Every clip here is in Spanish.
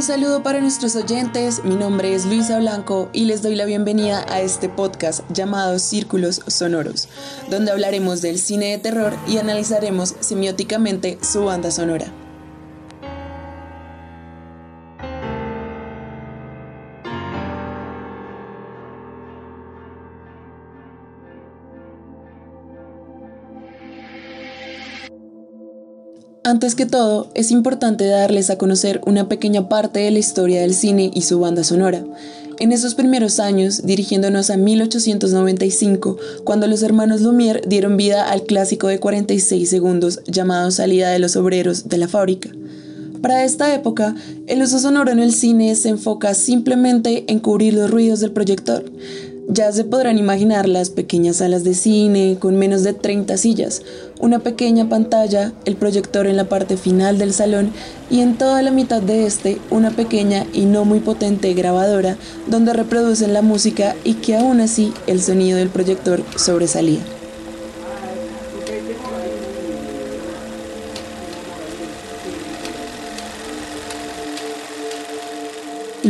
Un saludo para nuestros oyentes, mi nombre es Luisa Blanco y les doy la bienvenida a este podcast llamado Círculos Sonoros, donde hablaremos del cine de terror y analizaremos semióticamente su banda sonora. Antes que todo, es importante darles a conocer una pequeña parte de la historia del cine y su banda sonora. En esos primeros años, dirigiéndonos a 1895, cuando los hermanos Lumière dieron vida al clásico de 46 segundos llamado Salida de los Obreros de la Fábrica. Para esta época, el uso sonoro en el cine se enfoca simplemente en cubrir los ruidos del proyector, ya se podrán imaginar las pequeñas salas de cine con menos de 30 sillas, una pequeña pantalla, el proyector en la parte final del salón y en toda la mitad de este una pequeña y no muy potente grabadora donde reproducen la música y que aún así el sonido del proyector sobresalía.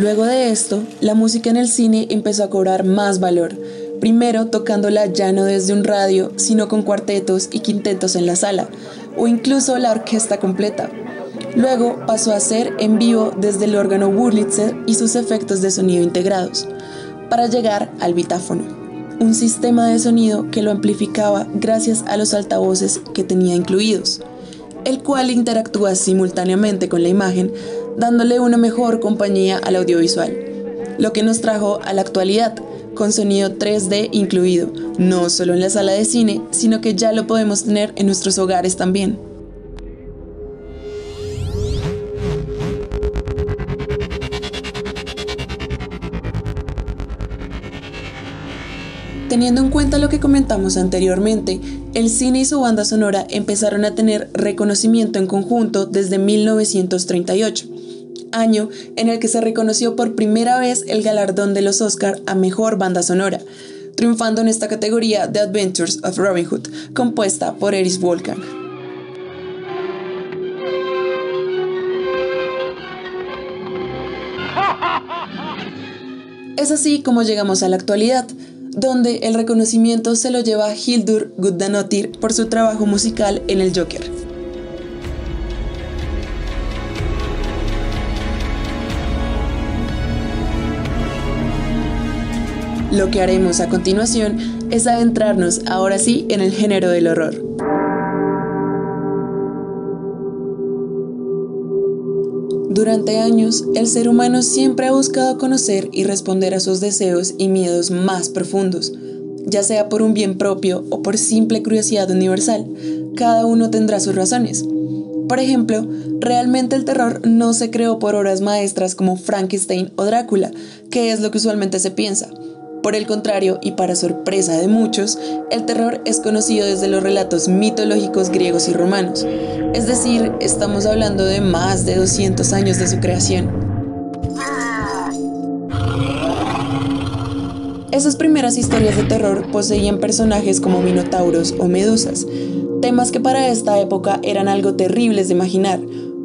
Luego de esto, la música en el cine empezó a cobrar más valor, primero tocándola ya no desde un radio, sino con cuartetos y quintetos en la sala, o incluso la orquesta completa. Luego pasó a ser en vivo desde el órgano Wurlitzer y sus efectos de sonido integrados, para llegar al bitáfono, un sistema de sonido que lo amplificaba gracias a los altavoces que tenía incluidos, el cual interactúa simultáneamente con la imagen dándole una mejor compañía al audiovisual, lo que nos trajo a la actualidad, con sonido 3D incluido, no solo en la sala de cine, sino que ya lo podemos tener en nuestros hogares también. Teniendo en cuenta lo que comentamos anteriormente, el cine y su banda sonora empezaron a tener reconocimiento en conjunto desde 1938 año en el que se reconoció por primera vez el galardón de los Oscar a Mejor Banda Sonora, triunfando en esta categoría The Adventures of Robin Hood, compuesta por Eris Wolfgang. Es así como llegamos a la actualidad, donde el reconocimiento se lo lleva Hildur Gudnadottir por su trabajo musical en El Joker. Lo que haremos a continuación es adentrarnos ahora sí en el género del horror. Durante años, el ser humano siempre ha buscado conocer y responder a sus deseos y miedos más profundos, ya sea por un bien propio o por simple curiosidad universal. Cada uno tendrá sus razones. Por ejemplo, realmente el terror no se creó por obras maestras como Frankenstein o Drácula, que es lo que usualmente se piensa. Por el contrario, y para sorpresa de muchos, el terror es conocido desde los relatos mitológicos griegos y romanos, es decir, estamos hablando de más de 200 años de su creación. Esas primeras historias de terror poseían personajes como minotauros o medusas, temas que para esta época eran algo terribles de imaginar,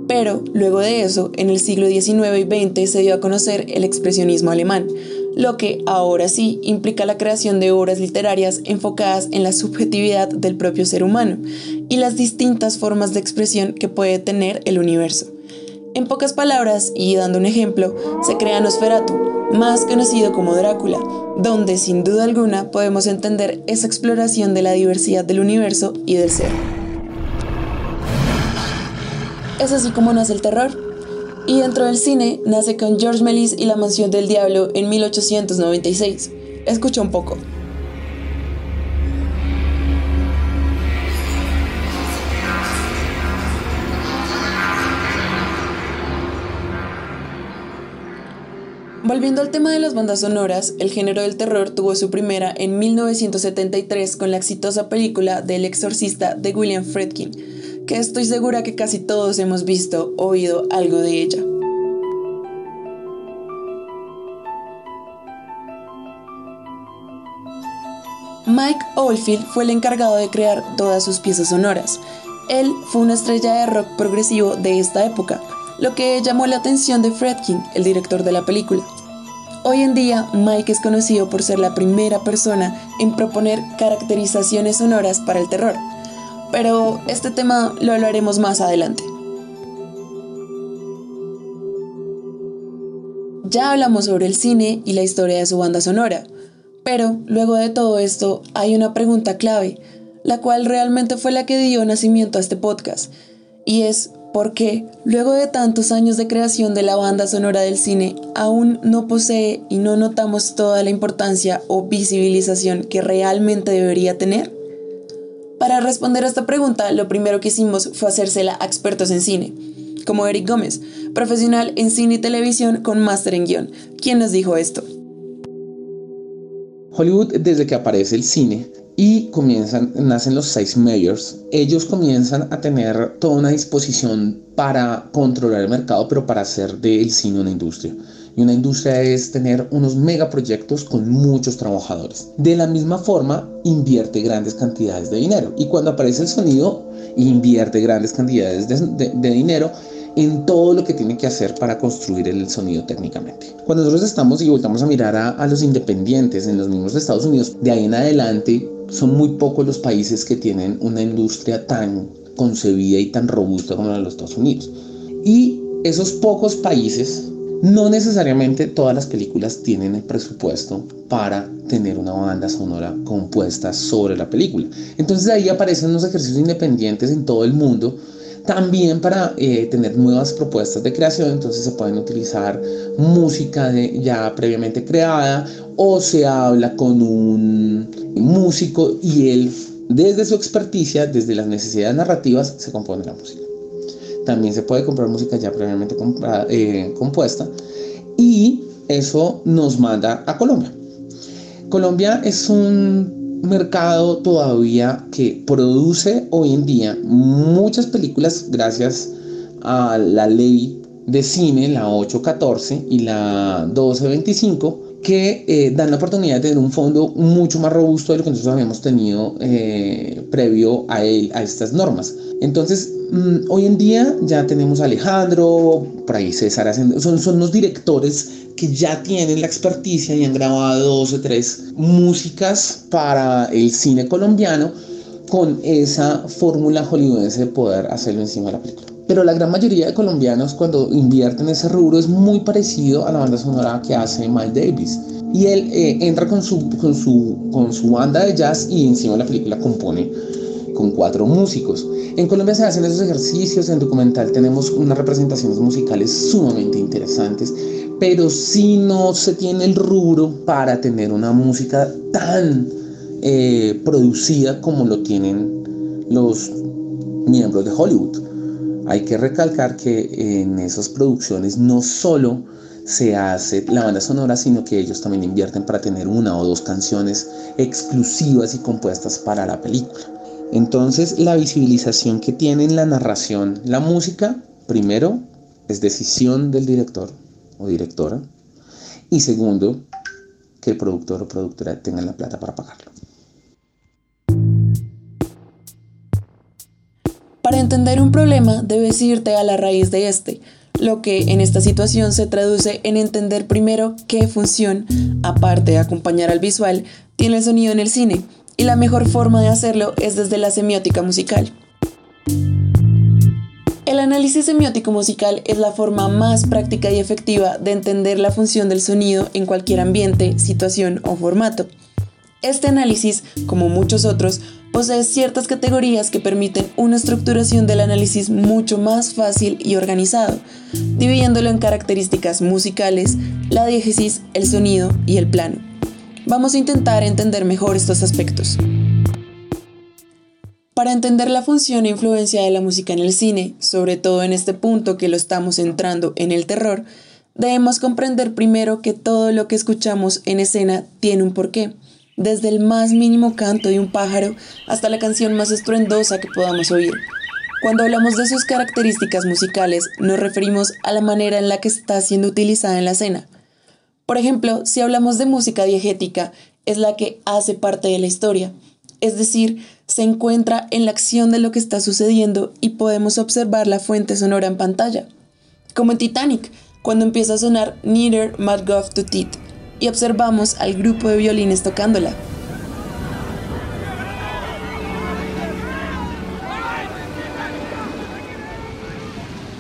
pero luego de eso, en el siglo XIX y XX se dio a conocer el expresionismo alemán, lo que ahora sí implica la creación de obras literarias enfocadas en la subjetividad del propio ser humano y las distintas formas de expresión que puede tener el universo. En pocas palabras, y dando un ejemplo, se crea Nosferatu, más conocido como Drácula, donde sin duda alguna podemos entender esa exploración de la diversidad del universo y del ser. Es así como nace el terror, y dentro del cine nace con George Melis y La Mansión del Diablo en 1896. Escucha un poco. Volviendo al tema de las bandas sonoras, el género del terror tuvo su primera en 1973 con la exitosa película del exorcista de William Friedkin, que estoy segura que casi todos hemos visto o oído algo de ella. Mike Oldfield fue el encargado de crear todas sus piezas sonoras. Él fue una estrella de rock progresivo de esta época, lo que llamó la atención de Fredkin, el director de la película. Hoy en día, Mike es conocido por ser la primera persona en proponer caracterizaciones sonoras para el terror, pero este tema lo hablaremos más adelante. Ya hablamos sobre el cine y la historia de su banda sonora, pero luego de todo esto hay una pregunta clave, la cual realmente fue la que dio nacimiento a este podcast, y es ¿por qué, luego de tantos años de creación de la banda sonora del cine, aún no posee y no notamos toda la importancia o visibilización que realmente debería tener? Para responder a esta pregunta, lo primero que hicimos fue hacérsela a expertos en cine, como Eric Gómez, profesional en cine y televisión con máster en guion, quien nos dijo esto. Hollywood, desde que aparece el cine y comienzan, nacen los seis mayors, ellos comienzan a tener toda una disposición para controlar el mercado, pero para hacer del cine una industria. Y una industria es tener unos megaproyectos con muchos trabajadores. De la misma forma, invierte grandes cantidades de dinero. Y cuando aparece el sonido, invierte grandes cantidades de dinero en todo lo que tiene que hacer para construir el sonido técnicamente. Cuando nosotros estamos y volvamos a mirar a, los independientes en los mismos Estados Unidos, de ahí en adelante son muy pocos los países que tienen una industria tan concebida y tan robusta como la de los Estados Unidos. Y esos pocos países, no necesariamente todas las películas tienen el presupuesto para tener una banda sonora compuesta sobre la película. Entonces ahí aparecen los ejercicios independientes en todo el mundo también para eh, tener nuevas propuestas de creación, entonces se pueden utilizar música ya previamente creada o se habla con un músico y él, desde su experticia, desde las necesidades narrativas, se compone la música. También se puede comprar música ya previamente eh, compuesta y eso nos manda a Colombia. Colombia es un mercado todavía que produce hoy en día muchas películas gracias a la ley de cine, la 814 y la 1225, que eh, dan la oportunidad de tener un fondo mucho más robusto de lo que nosotros habíamos tenido eh, previo a, a estas normas. Entonces, mm, hoy en día ya tenemos a Alejandro, por ahí César, son, son los directores que ya tienen la experticia y han grabado dos o tres músicas para el cine colombiano con esa fórmula hollywoodense de poder hacerlo encima de la película. Pero la gran mayoría de colombianos cuando invierten ese rubro es muy parecido a la banda sonora que hace Miles Davis. Y él eh, entra con su, con, su, con su banda de jazz y encima de la película compone con cuatro músicos. En Colombia se hacen esos ejercicios, en documental tenemos unas representaciones musicales sumamente interesantes pero si no se tiene el rubro para tener una música tan eh, producida como lo tienen los miembros de Hollywood. Hay que recalcar que en esas producciones no solo se hace la banda sonora, sino que ellos también invierten para tener una o dos canciones exclusivas y compuestas para la película. Entonces, la visibilización que tiene en la narración, la música, primero, es decisión del director, o directora. Y segundo, que el productor o productora tengan la plata para pagarlo. Entender un problema debes irte a la raíz de este, lo que en esta situación se traduce en entender primero qué función, aparte de acompañar al visual, tiene el sonido en el cine, y la mejor forma de hacerlo es desde la semiótica musical. El análisis semiótico musical es la forma más práctica y efectiva de entender la función del sonido en cualquier ambiente, situación o formato. Este análisis, como muchos otros, posee ciertas categorías que permiten una estructuración del análisis mucho más fácil y organizado, dividiéndolo en características musicales, la diégesis, el sonido y el plano. Vamos a intentar entender mejor estos aspectos. Para entender la función e influencia de la música en el cine, sobre todo en este punto que lo estamos entrando en el terror, debemos comprender primero que todo lo que escuchamos en escena tiene un porqué, desde el más mínimo canto de un pájaro hasta la canción más estruendosa que podamos oír. Cuando hablamos de sus características musicales, nos referimos a la manera en la que está siendo utilizada en la escena. Por ejemplo, si hablamos de música diegética, es la que hace parte de la historia, es decir, se encuentra en la acción de lo que está sucediendo y podemos observar la fuente sonora en pantalla. como en Titanic, cuando empieza a sonar Neither Mad Gov to Teeth y observamos al grupo de violines tocándola.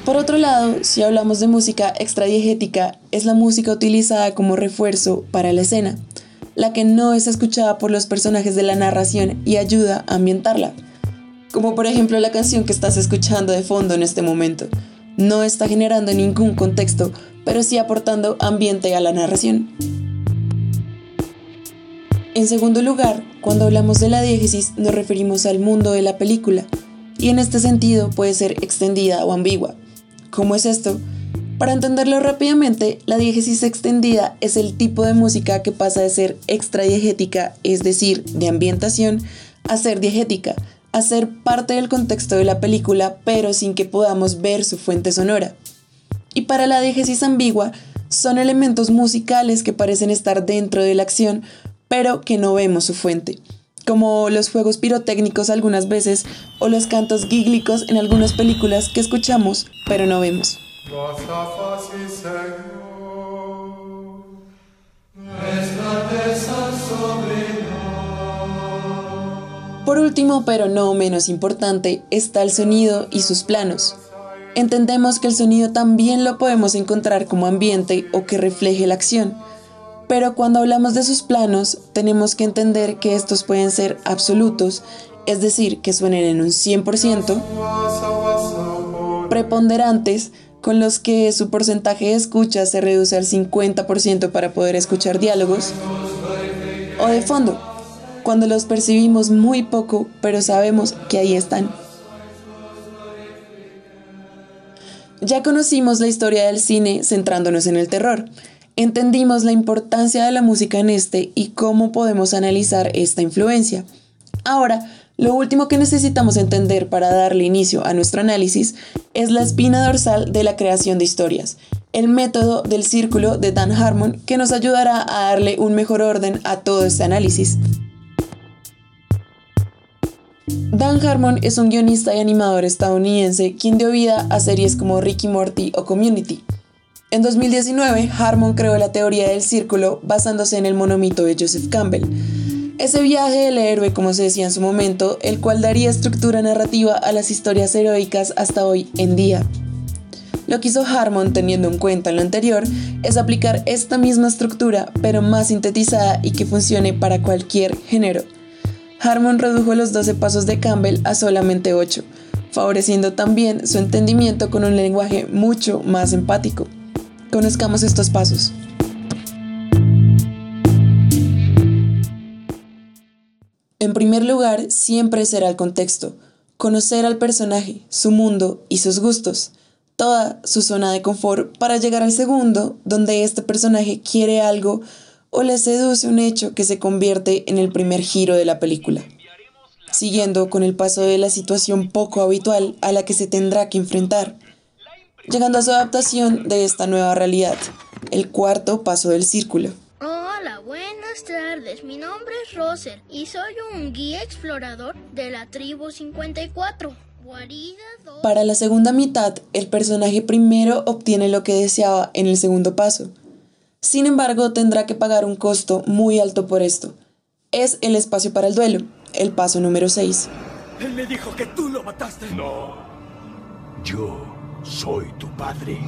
Por otro lado, si hablamos de música extradiegética, es la música utilizada como refuerzo para la escena, la que no es escuchada por los personajes de la narración y ayuda a ambientarla. Como por ejemplo la canción que estás escuchando de fondo en este momento. No está generando ningún contexto, pero sí aportando ambiente a la narración. En segundo lugar, cuando hablamos de la diégesis nos referimos al mundo de la película, y en este sentido puede ser extendida o ambigua. ¿Cómo es esto? Para entenderlo rápidamente, la diégesis extendida es el tipo de música que pasa de ser extradiegética, es decir, de ambientación, a ser diegética, a ser parte del contexto de la película, pero sin que podamos ver su fuente sonora. Y para la diégesis ambigua, son elementos musicales que parecen estar dentro de la acción, pero que no vemos su fuente como los fuegos pirotécnicos algunas veces o los cantos gíglicos en algunas películas que escuchamos pero no vemos. Por último, pero no menos importante, está el sonido y sus planos. Entendemos que el sonido también lo podemos encontrar como ambiente o que refleje la acción, pero cuando hablamos de sus planos, tenemos que entender que estos pueden ser absolutos, es decir, que suenen en un 100%, preponderantes, con los que su porcentaje de escucha se reduce al 50% para poder escuchar diálogos, o de fondo, cuando los percibimos muy poco, pero sabemos que ahí están. Ya conocimos la historia del cine centrándonos en el terror, entendimos la importancia de la música en este y cómo podemos analizar esta influencia. Ahora, lo último que necesitamos entender para darle inicio a nuestro análisis es la espina dorsal de la creación de historias, el método del círculo de Dan Harmon que nos ayudará a darle un mejor orden a todo este análisis. Dan Harmon es un guionista y animador estadounidense quien dio vida a series como Ricky Morty o Community. En 2019, Harmon creó la teoría del círculo basándose en el monomito de Joseph Campbell. Ese viaje del héroe, como se decía en su momento, el cual daría estructura narrativa a las historias heroicas hasta hoy en día. Lo que hizo Harmon, teniendo en cuenta lo anterior, es aplicar esta misma estructura, pero más sintetizada y que funcione para cualquier género. Harmon redujo los 12 pasos de Campbell a solamente 8, favoreciendo también su entendimiento con un lenguaje mucho más empático. Conozcamos estos pasos. En primer lugar, siempre será el contexto, conocer al personaje, su mundo y sus gustos, toda su zona de confort para llegar al segundo, donde este personaje quiere algo o le seduce un hecho que se convierte en el primer giro de la película, siguiendo con el paso de la situación poco habitual a la que se tendrá que enfrentar llegando a su adaptación de esta nueva realidad, el cuarto paso del círculo. Hola, buenas tardes. Mi nombre es Roser y soy un guía explorador de la tribu 54. Para la segunda mitad, el personaje primero obtiene lo que deseaba en el segundo paso. Sin embargo, tendrá que pagar un costo muy alto por esto. Es el espacio para el duelo, el paso número 6. Él me dijo que tú lo mataste. No. Yo soy tu padre.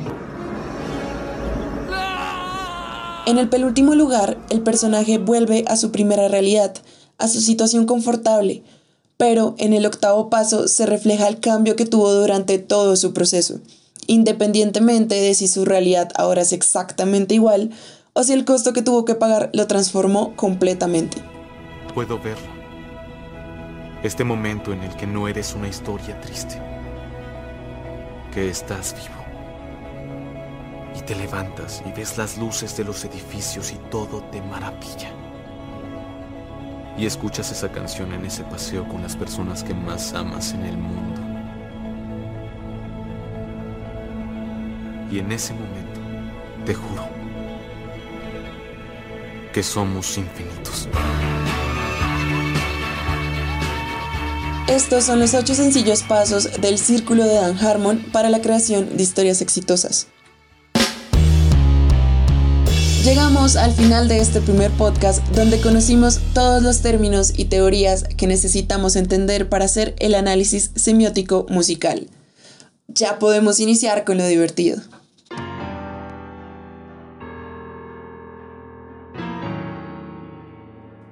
En el penúltimo lugar, el personaje vuelve a su primera realidad, a su situación confortable, pero en el octavo paso se refleja el cambio que tuvo durante todo su proceso, independientemente de si su realidad ahora es exactamente igual o si el costo que tuvo que pagar lo transformó completamente. Puedo verlo. Este momento en el que no eres una historia triste que estás vivo. Y te levantas y ves las luces de los edificios y todo te maravilla. Y escuchas esa canción en ese paseo con las personas que más amas en el mundo. Y en ese momento, te juro, que somos infinitos. Estos son los ocho sencillos pasos del círculo de Dan Harmon para la creación de historias exitosas. Llegamos al final de este primer podcast donde conocimos todos los términos y teorías que necesitamos entender para hacer el análisis semiótico musical. Ya podemos iniciar con lo divertido.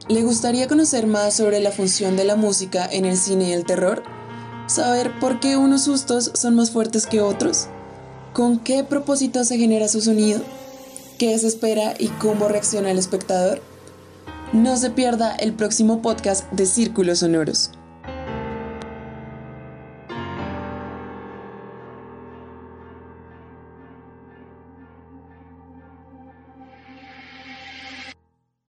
¿Le gustaría conocer más sobre la función de la música en el cine y el terror? ¿Saber por qué unos sustos son más fuertes que otros? ¿Con qué propósito se genera su sonido? ¿Qué se espera y cómo reacciona el espectador? No se pierda el próximo podcast de Círculos Sonoros.